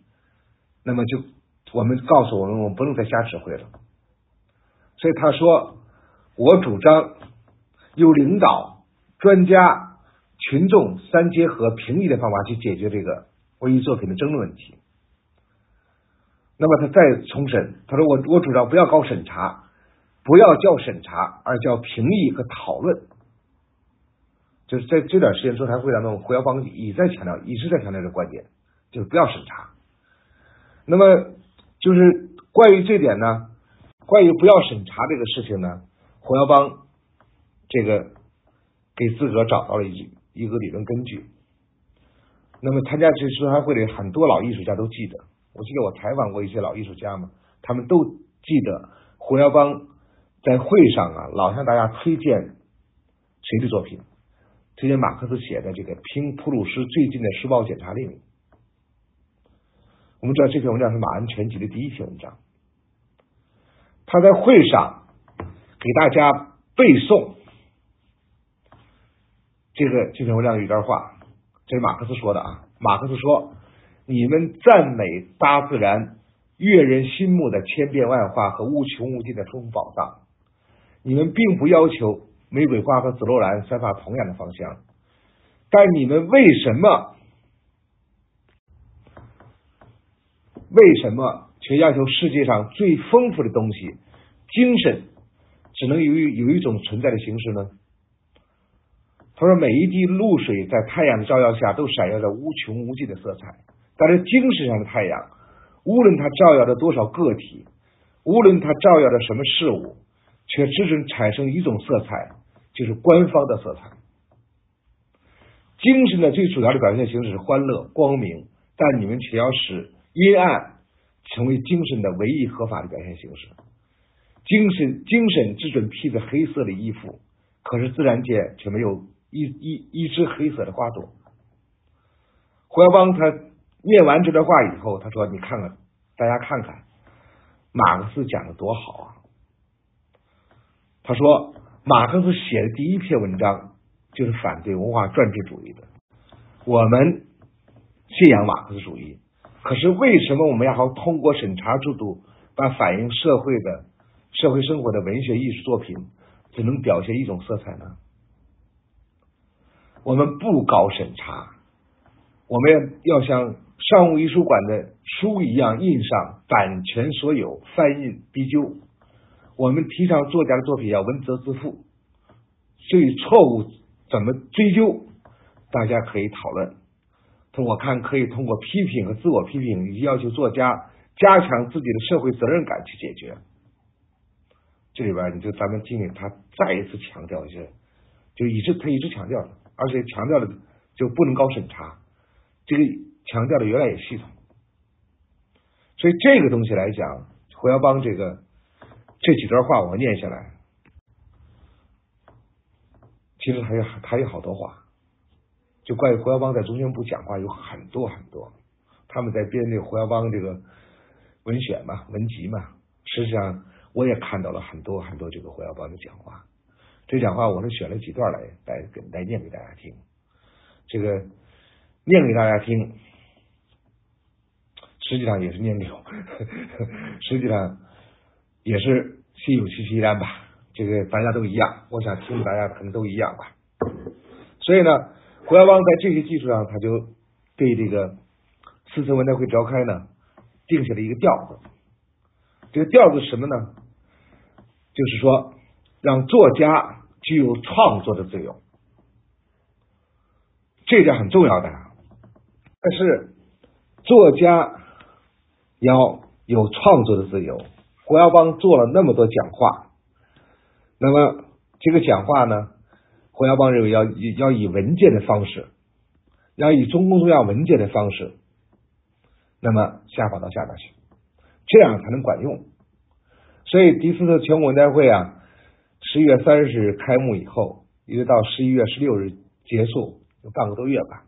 那么就我们告诉我们，我们不能再瞎指挥了。所以他说，我主张由领导、专家、群众三结合、评议的方法去解决这个文艺作品的争论问题。那么他再重申，他说我我主张不要搞审查，不要叫审查，而叫评议和讨论。就是在这段时间座谈会当中，胡耀邦一再强调，一直在强调这观点，就是不要审查。那么就是关于这点呢，关于不要审查这个事情呢，胡耀邦这个给自个找到了一一个理论根据。那么参加这座谈会的很多老艺术家都记得。我记得我采访过一些老艺术家嘛，他们都记得胡耀邦在会上啊，老向大家推荐谁的作品，推荐马克思写的这个《拼普鲁士最近的时报检查令》。我们知道这篇文章是马恩全集的第一篇文章，他在会上给大家背诵这个这篇文章有一段话，这是马克思说的啊，马克思说。你们赞美大自然悦人心目的千变万化和无穷无尽的丰富宝藏，你们并不要求玫瑰花和紫罗兰散发同样的芳香，但你们为什么为什么却要求世界上最丰富的东西精神只能有有一种存在的形式呢？他说：“每一滴露水在太阳的照耀下都闪耀着无穷无尽的色彩。”但是精神上的太阳，无论它照耀着多少个体，无论它照耀着什么事物，却只准产生一种色彩，就是官方的色彩。精神的最主要的表现形式是欢乐、光明，但你们却要使阴暗成为精神的唯一合法的表现形式。精神精神只准披着黑色的衣服，可是自然界却没有一一一只黑色的花朵。胡耀邦他。念完这段话以后，他说：“你看看，大家看看，马克思讲的多好啊！”他说：“马克思写的第一篇文章就是反对文化专制主义的。我们信仰马克思主义，可是为什么我们要通过审查制度，把反映社会的社会生活的文学艺术作品只能表现一种色彩呢？我们不搞审查，我们要像。”商务印书馆的书一样印上版权所有，翻印必究。我们提倡作家的作品要文责自负，对于错误怎么追究，大家可以讨论。通我看可以通过批评和自我批评，以及要求作家加强自己的社会责任感去解决。这里边你就咱们听听他再一次强调一下，就一直他一直强调，而且强调的就不能搞审查，这个。强调的原来也系统，所以这个东西来讲，胡耀邦这个这几段话我念下来，其实还有还有好多话，就关于胡耀邦在中宣部讲话有很多很多，他们在编这个胡耀邦这个文选嘛文集嘛，实际上我也看到了很多很多这个胡耀邦的讲话，这讲话我是选了几段来来来念给大家听，这个念给大家听。实际上也是念给我，实际上也是心有戚戚焉吧。这个大家都一样，我想听大家可能都一样吧。所以呢，胡耀邦在这些基础上，他就对这个四次文代会召开呢，定下了一个调子。这个调子什么呢？就是说，让作家具有创作的自由，这点很重要的。但是作家。要有创作的自由。胡耀邦做了那么多讲话，那么这个讲话呢？胡耀邦认为要要以文件的方式，要以中共中央文件的方式，那么下发到下边去，这样才能管用。所以第四次全国文代会啊，十一月三十日开幕以后，一直到十一月十六日结束，有半个多月吧。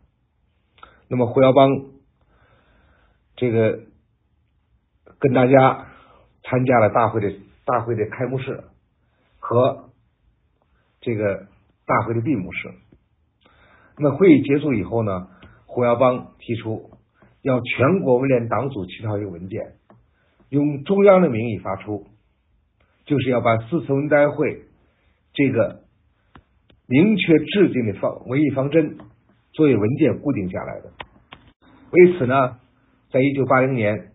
那么胡耀邦这个。跟大家参加了大会的大会的开幕式和这个大会的闭幕式。那会议结束以后呢，胡耀邦提出要全国文联党组起草一个文件，用中央的名义发出，就是要把四次文代会这个明确制定的方文艺方针作为文件固定下来的。为此呢，在一九八零年，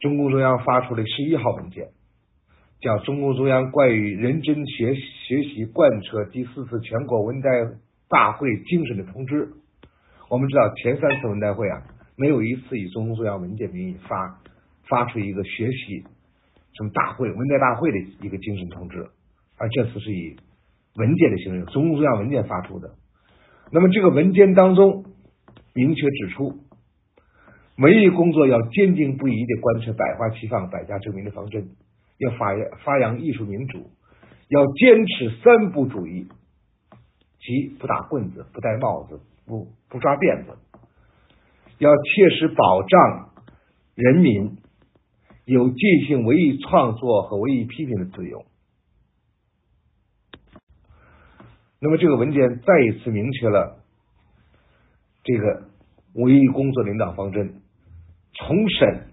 中共中央发出了十一号文件，叫《中共中央关于认真学学习贯彻第四次全国文代大会精神的通知》。我们知道，前三次文代会啊，没有一次以中共中央文件名义发发出一个学习什么大会文代大会的一个精神通知，而这次是以文件的形式，中共中央文件发出的。那么这个文件当中明确指出。文艺工作要坚定不移地贯彻百花齐放、百家争鸣的方针，要发扬发扬艺术民主，要坚持三不主义，即不打棍子、不戴帽子、不不抓辫子，要切实保障人民有进行文艺创作和文艺批评的自由。那么，这个文件再一次明确了这个文艺工作领导方针。重审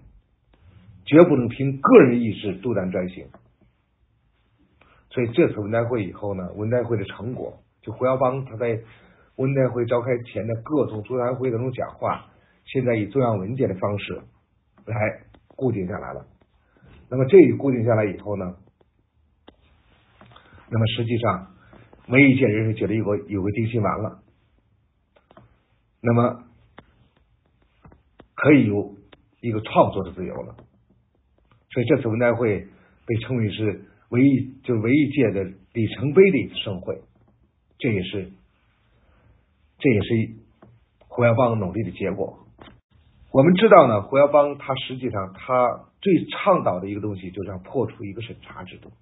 绝不能凭个人意志独断专行，所以这次文代会以后呢，文代会的成果，就胡耀邦他在文代会召开前的各种座谈会当中讲话，现在以中央文件的方式来固定下来了。那么这一固定下来以后呢，那么实际上文艺界人士觉得有个有个定心丸了，那么可以有。一个创作的自由了，所以这次文代会被称为是文艺，就是文艺界的里程碑的一次盛会，这也是这也是胡耀邦努力的结果。我们知道呢，胡耀邦他实际上他最倡导的一个东西，就是要破除一个审查制度。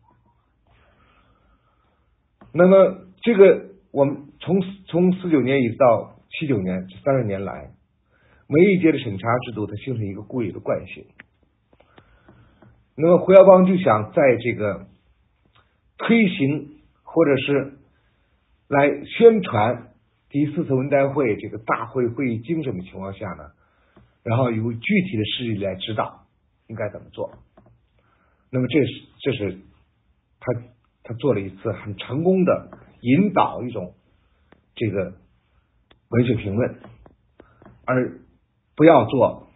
那么这个我们从从四九年一直到七九年这三十年来。每一届的审查制度，它形成一个固有的惯性。那么胡耀邦就想在这个推行或者是来宣传第四次文代会这个大会会议精神的情况下呢，然后由具体的事例来指导应该怎么做。那么这是这是他他做了一次很成功的引导一种这个文学评论，而。不要做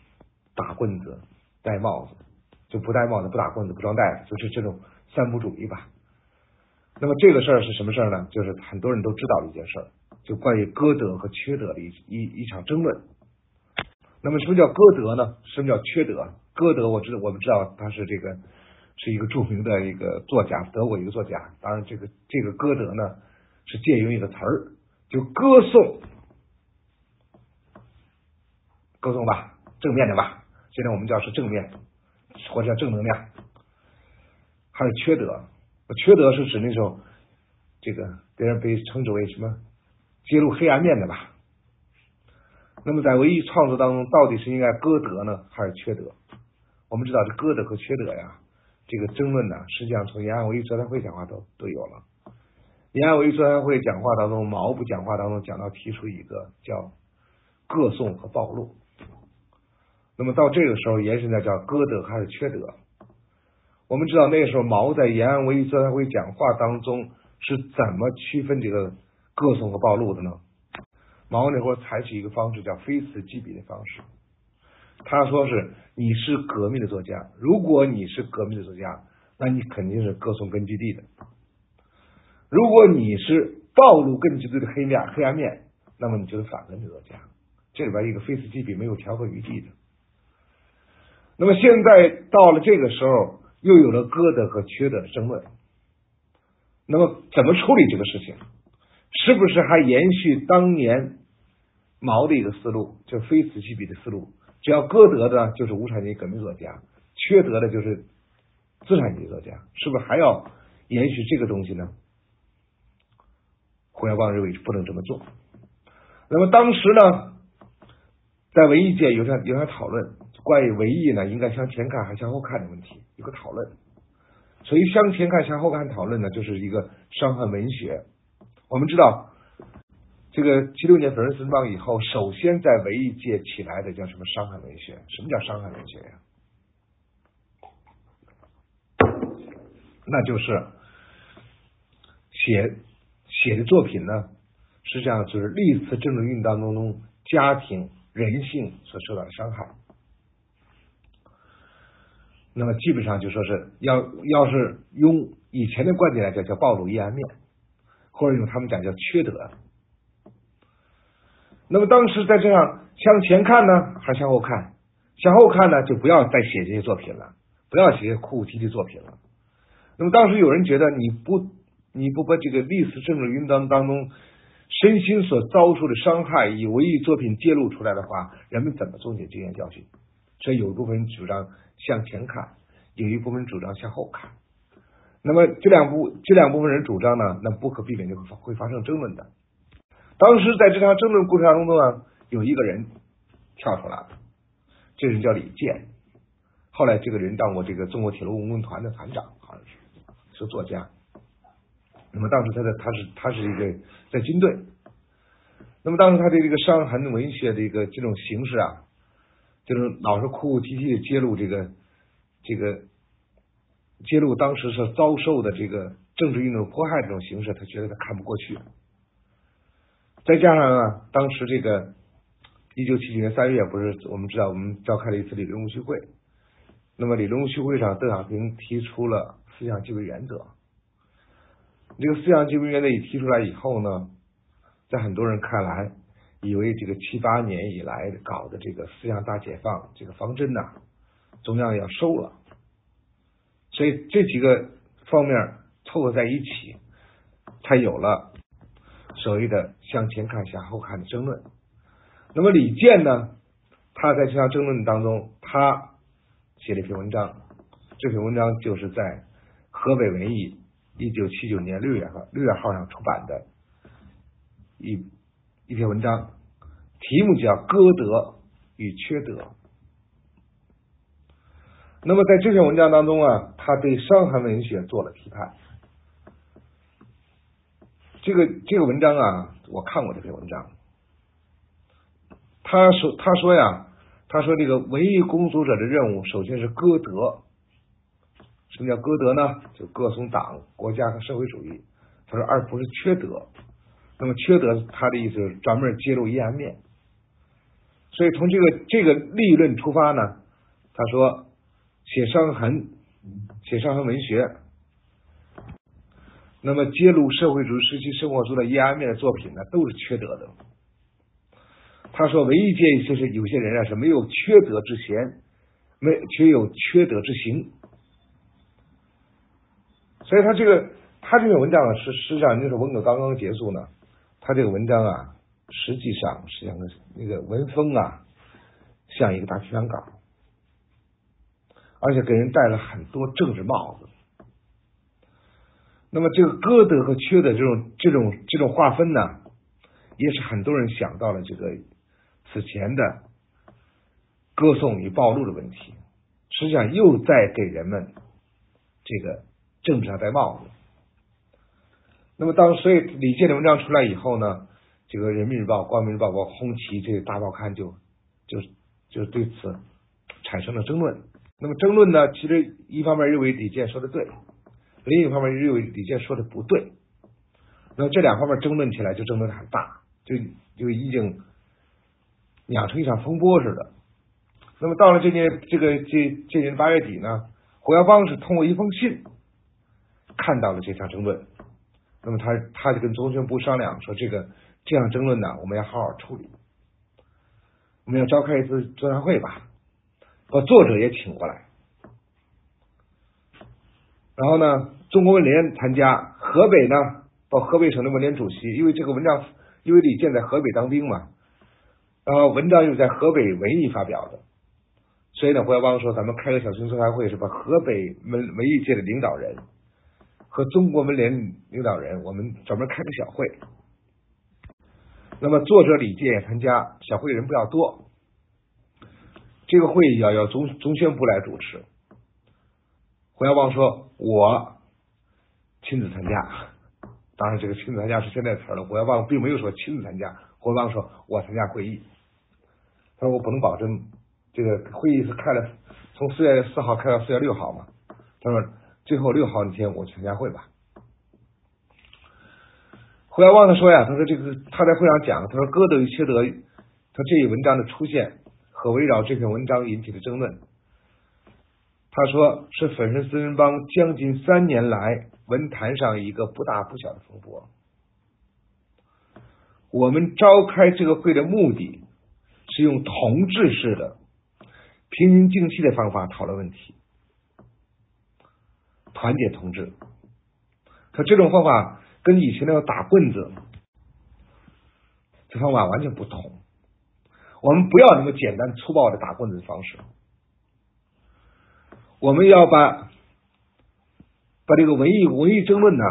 打棍子、戴帽子，就不戴帽子、不打棍子、不装袋子，就是这种三不主义吧。那么这个事儿是什么事儿呢？就是很多人都知道的一件事儿，就关于歌德和缺德的一一一场争论。那么什么叫歌德呢？什么叫缺德？歌德，我知道我们知道他是这个是一个著名的一个作家，德国一个作家。当然，这个这个歌德呢，是借用一个词儿，就歌颂。沟通吧，正面的吧。现在我们叫是正面，或者叫正能量，还有缺德？缺德是指那种这个别人被称之为什么揭露黑暗面的吧？那么在文艺创作当中，到底是应该歌德呢，还是缺德？我们知道这歌德和缺德呀，这个争论呢，实际上从延安文艺座谈会讲话都都有了。延安文艺座谈会讲话当中，毛不讲话当中讲到提出一个叫歌颂和暴露。那么到这个时候，延伸的叫歌德还是缺德？我们知道那个时候毛在延安文艺座谈会讲话当中是怎么区分这个歌颂和暴露的呢？毛那会儿采取一个方式叫非此即彼的方式。他说是你是革命的作家，如果你是革命的作家，那你肯定是歌颂根据地的；如果你是暴露根据地的黑面黑暗面，那么你就是反根的作家。这里边一个非此即彼，没有调和余地的。那么现在到了这个时候，又有了歌德和缺德的争论。那么怎么处理这个事情？是不是还延续当年毛的一个思路，就非此即彼的思路？只要歌德的，就是无产阶级革命作家；缺德的，就是资产阶级作家。是不是还要延续这个东西呢？胡耀邦认为不能这么做。那么当时呢，在文艺界有场有场讨论。关于文艺呢，应该向前看还向后看的问题，有个讨论。所以向前看、向后看讨论呢，就是一个伤痕文学。我们知道，这个七六年粉碎森邦以后，首先在文艺界起来的叫什么伤痕文学？什么叫伤痕文学呀？那就是写写的作品呢，实际上就是历次政治运动当中家庭人性所受到的伤害。那么基本上就说是要要是用以前的观点来讲，叫暴露阴暗面，或者用他们讲叫缺德。那么当时在这样向前看呢，还是向后看？向后看呢，就不要再写这些作品了，不要写哭哭啼啼作品了。那么当时有人觉得你不你不把这个历史政治运动当中身心所遭受的伤害以文艺作品揭露出来的话，人们怎么总结经验教训？所以有一部分主张。向前看，有一部分主张向后看。那么这两部这两部分人主张呢，那不可避免就会发生争论的。当时在这场争论过程当中呢，有一个人跳出来了，这人叫李健。后来这个人当过这个中国铁路文工团的团长，好像是是作家。那么当时他的他是他是一个在军队。那么当时他的这个伤痕文学的一个这种形式啊。就是老是哭哭啼啼的揭露这个这个揭露当时是遭受的这个政治运动迫害这种形式，他觉得他看不过去。再加上啊，当时这个一九七九年三月，不是我们知道我们召开了一次理论务虚会，那么理论务虚会上，邓小平提出了思想基本原则。这个思想基本原则一提出来以后呢，在很多人看来。以为这个七八年以来搞的这个思想大解放这个方针呐，中央要收了，所以这几个方面凑合在一起，才有了所谓的向前看向后看的争论。那么李健呢，他在这场争论当中，他写了一篇文章，这篇文章就是在河北文艺一九七九年六月号六月号上出版的一。一篇文章，题目叫“歌德与缺德”。那么在这篇文章当中啊，他对伤寒文学做了批判。这个这个文章啊，我看过这篇文章。他说：“他说呀，他说这个文艺工作者的任务，首先是歌德。什么叫歌德呢？就歌颂党、国家和社会主义。他说，而不是缺德。”那么缺德，他的意思就是专门揭露阴暗面，所以从这个这个立论出发呢，他说写伤痕、写伤痕文学，那么揭露社会主义时期生活中的阴暗面的作品呢，都是缺德的。他说唯一建议就是有些人啊是没有缺德之嫌，没却有缺德之行，所以他这个他这篇文章啊，是实际上就是文革刚刚结束呢。他这个文章啊，实际上实际上那个文风啊，像一个大提纲稿，而且给人戴了很多政治帽子。那么这个歌德和缺德这种这种这种划分呢，也是很多人想到了这个此前的歌颂与暴露的问题，实际上又在给人们这个政治上戴帽子。那么当所以李健的文章出来以后呢，这个人民日报、光明日报、包括红旗这些大报刊就就就对此产生了争论。那么争论呢，其实一方面认为李健说的对，另一方面认为李健说的不对。那么这两方面争论起来就争论很大，就就已经酿成一场风波似的。那么到了这年这个这这年八月底呢，胡耀邦是通过一封信看到了这场争论。那么他他就跟中宣部商量说，这个这样争论呢，我们要好好处理，我们要召开一次座谈会吧，把作者也请过来，然后呢，中国文联参加，河北呢，到河北省的文联主席，因为这个文章，因为李健在河北当兵嘛，然后文章又在河北文艺发表的，所以呢，胡耀邦说，咱们开个小型座谈会，是把河北文文艺界的领导人。和中国文联领导人，我们专门开个小会。那么作者李健也参加，小会人不要多。这个会议要要中中宣部来主持。胡耀邦说：“我亲自参加。”当然，这个亲自参加是现在词了。胡耀邦并没有说亲自参加，胡耀邦说：“我参加会议。”他说：“我不能保证这个会议是开了，从四月四号开到四月六号嘛。”他说：“最后六号那天我去参加会吧。”胡耀邦他说呀：“他说这个他在会上讲，他说歌德与切德他这一文章的出现和围绕这篇文章引起的争论。”他说：“是粉身四人帮将近三年来文坛上一个不大不小的风波。我们召开这个会的目的是用同志式的平心静气的方法讨论问题，团结同志。可这种方法跟以前那种打棍子这方法完全不同。我们不要那么简单粗暴的打棍子的方式。”我们要把把这个文艺文艺争论呢，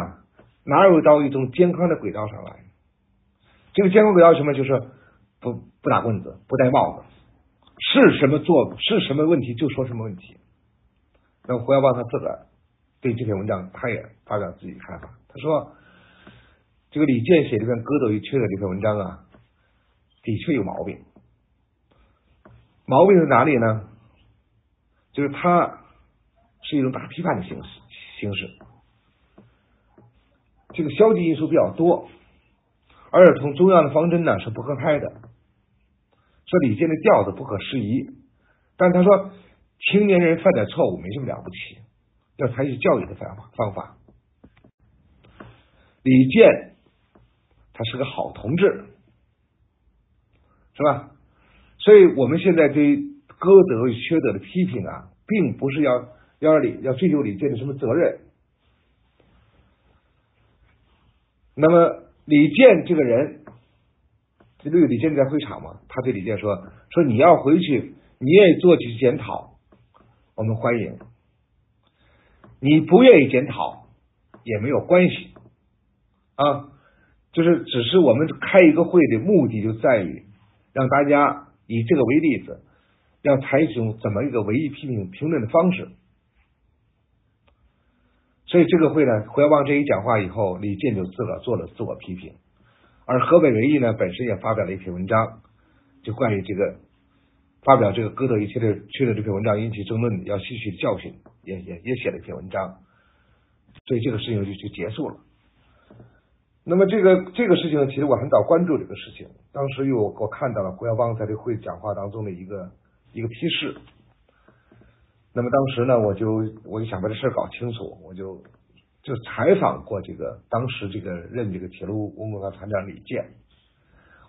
纳入到一种健康的轨道上来。这个健康轨道什么？就是不不打棍子，不戴帽子，是什么做是什么问题就说什么问题。那胡耀邦他自个儿对这篇文章，他也发表自己看法。他说：“这个李健写这篇《歌德与缺德》这篇文章啊，的确有毛病。毛病在哪里呢？就是他。”是一种打批判的形式形式，这个消极因素比较多，而且从中央的方针呢是不合拍的，说李健的调子不合时宜，但他说青年人犯点错误没什么了不起，要采取教育的方法方法。李健他是个好同志，是吧？所以我们现在对歌德与缺德的批评啊，并不是要。要让李要追究李健的什么责任？那么李健这个人，这个李健在会场嘛？他对李健说：“说你要回去，你愿意做几次检讨，我们欢迎；你不愿意检讨也没有关系啊。就是只是我们开一个会的目的就在于让大家以这个为例子，要采取怎么一个唯一批评评论的方式。”所以这个会呢，胡耀邦这一讲话以后，李健就自个做了自我批评，而河北文艺呢本身也发表了一篇文章，就关于这个发表这个歌德一切的去的这篇文章引起争论，要吸取教训，也也也写了一篇文章，所以这个事情就就结束了。那么这个这个事情呢，其实我很早关注这个事情，当时又我看到了胡耀邦在这会讲话当中的一个一个批示。那么当时呢，我就我就想把这事搞清楚，我就就采访过这个当时这个任这个铁路文工团团长李健，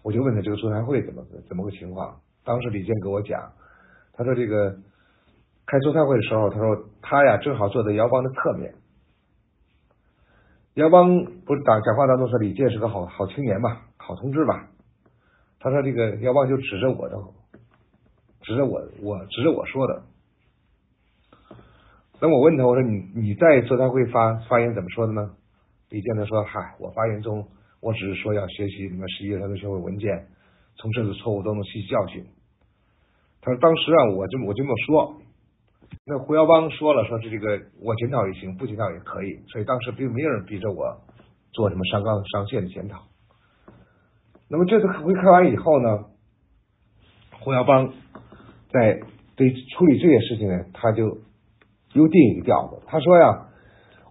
我就问他这个座谈会怎么怎么个情况。当时李健给我讲，他说这个开座谈会的时候，他说他呀正好坐在姚邦的侧面，姚邦不是讲讲话当中说李健是个好好青年嘛，好同志吧？他说这个姚邦就指着我的，指着我我指着我说的。那我问他，我说你你在座谈会发发言怎么说的呢？李健他说：“嗨，我发言中我只是说要学习你们十一月三十学会文件，从这次错误当中吸取教训。”他说：“当时啊，我就我就这么说。那胡耀邦说了，说是这个我检讨也行，不检讨也可以。所以当时并没有人逼着我做什么上纲上线的检讨。那么这次会开完以后呢，胡耀邦在对处理这些事情呢，他就。又定一个调子，他说呀，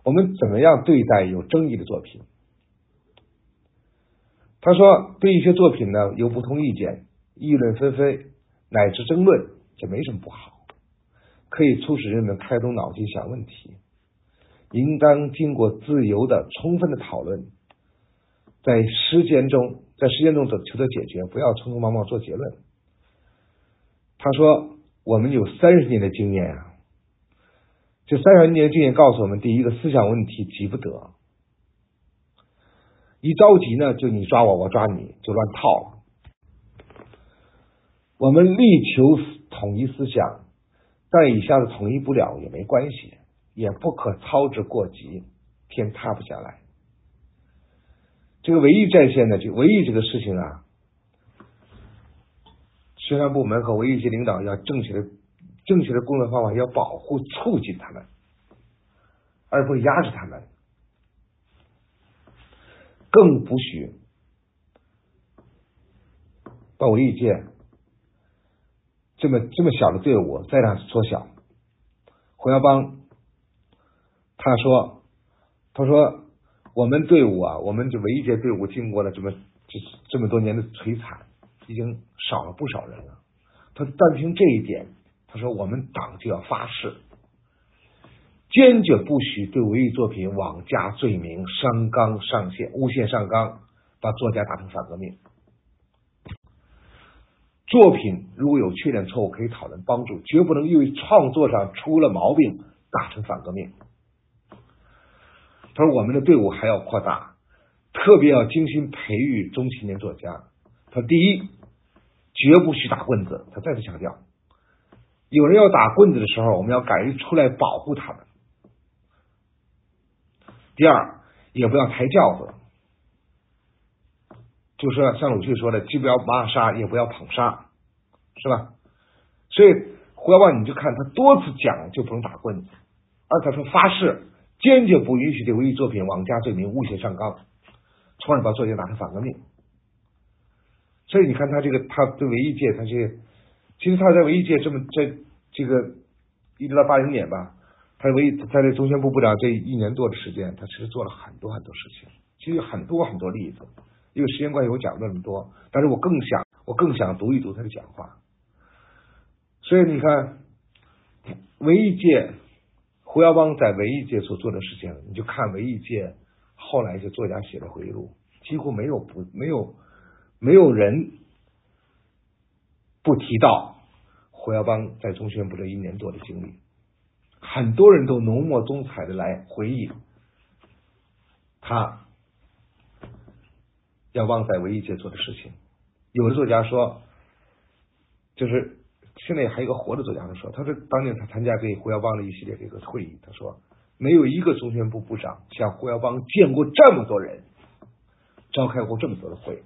我们怎么样对待有争议的作品？他说，对一些作品呢有不同意见，议论纷纷乃至争论，这没什么不好，可以促使人们开动脑筋想问题，应当经过自由的、充分的讨论，在实践中，在实践中得求得解决，不要匆匆忙忙做结论。他说，我们有三十年的经验啊。这三十年的经验告诉我们，第一个思想问题急不得，一着急呢，就你抓我，我抓你，就乱套了。我们力求统一思想，但一下子统一不了也没关系，也不可操之过急，天塌不下来。这个唯一战线呢，就唯一这个事情啊，宣传部门和唯一一些领导要正确的。正确的工作方法要保护、促进他们，而不压制他们，更不许把维一界这么这么小的队伍再让缩小。胡耀邦他说：“他说我们队伍啊，我们这维一界队伍经过了这么这这么多年的摧残，已经少了不少人了。他单凭这一点，他说我们党就要发誓。”坚决不许对文艺作品妄加罪名、上纲上线、诬陷上纲，把作家打成反革命。作品如果有缺点、错误，可以讨论帮助，绝不能因为创作上出了毛病打成反革命。他说：“我们的队伍还要扩大，特别要精心培育中青年作家。他第一，绝不许打棍子。他再次强调，有人要打棍子的时候，我们要敢于出来保护他们。”第二，也不要抬轿子，就是像鲁迅说的，既不要骂杀，也不要捧杀，是吧？所以胡耀邦，你就看他多次讲就不能打棍子，而他说发誓坚决不允许对文艺作品妄加罪名、诬陷上纲，从而把作家打成反革命。所以你看他这个，他对文艺界，他这其实他在文艺界这么在这个一直到八零年吧。他为在这中宣部部长这一年多的时间，他其实做了很多很多事情，其实很多很多例子。因为时间关系，我讲那么多。但是我更想，我更想读一读他的讲话。所以你看，文艺界胡耀邦在文艺界所做的事情，你就看文艺界后来一些作家写的回忆录，几乎没有不没有没有人不提到胡耀邦在中宣部这一年多的经历。很多人都浓墨重彩的来回忆他要旺在文艺界做的事情。有的作家说，就是现在还有一个活的作家说，他说当年他参加给胡耀邦的一系列这个会议，他说没有一个中宣部部长像胡耀邦见过这么多人，召开过这么多的会，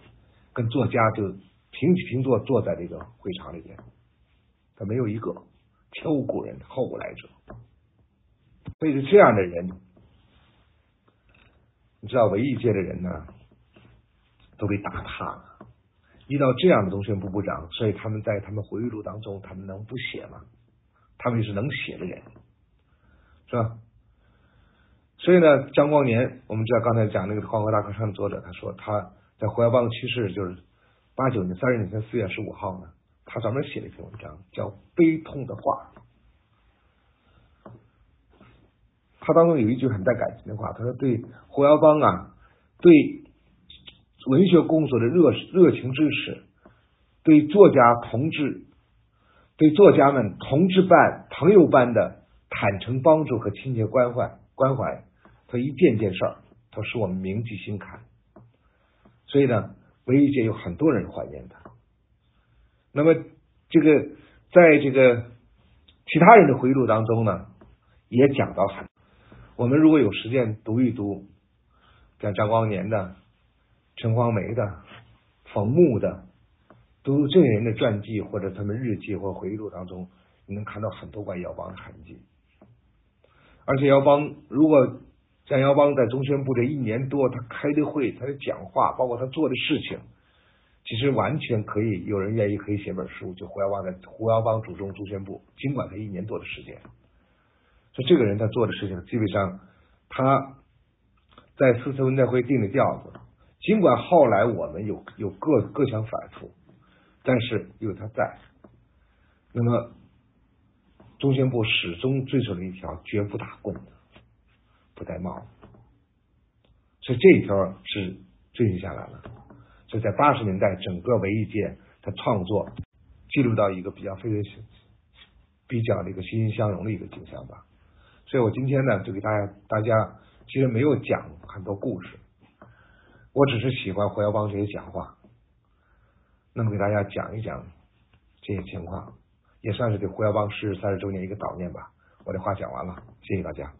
跟作家就平起平坐坐在这个会场里边，他没有一个前无古人后无来者。所以是这样的人，你知道文艺界的人呢，都被打塌了。遇到这样的中宣部部长，所以他们在他们回忆录当中，他们能不写吗？他们也是能写的人，是吧？所以呢，张光年，我们知道刚才讲那个《黄河大合唱的作者，他说他在胡耀邦去世，就是八九年三十年前四月十五号呢，他专门写了一篇文章，叫《悲痛的话》。他当中有一句很带感情的话，他说：“对胡耀邦啊，对文学工作的热热情支持，对作家同志，对作家们同志般、朋友般的坦诚帮助和亲切关怀关怀，他一件件事儿，他使我们铭记心坎。所以呢，文艺界有很多人怀念他。那么，这个在这个其他人的回忆录当中呢，也讲到很。”我们如果有时间读一读，像张光年的、陈黄梅的、冯木的，都这些人的传记或者他们日记或回忆录当中，你能看到很多关于姚邦的痕迹。而且姚邦，如果像姚邦在中宣部这一年多，他开的会、他的讲话，包括他做的事情，其实完全可以有人愿意可以写本书，就胡耀邦在胡耀邦主中中宣部，尽管他一年多的时间。就这个人他做的事情，基本上他在四次文代会定的调子，尽管后来我们有有各各项反复，但是有他在，那么中宣部始终遵守了一条绝不打棍子，不戴帽子，所以这一条是遵循下来了。所以在八十年代，整个文艺界的创作记录到一个比较非常比较的一个欣欣相融的一个景象吧。所以我今天呢，就给大家，大家其实没有讲很多故事，我只是喜欢胡耀邦这些讲话，那么给大家讲一讲这些情况，也算是对胡耀邦逝世三十周年一个悼念吧。我的话讲完了，谢谢大家。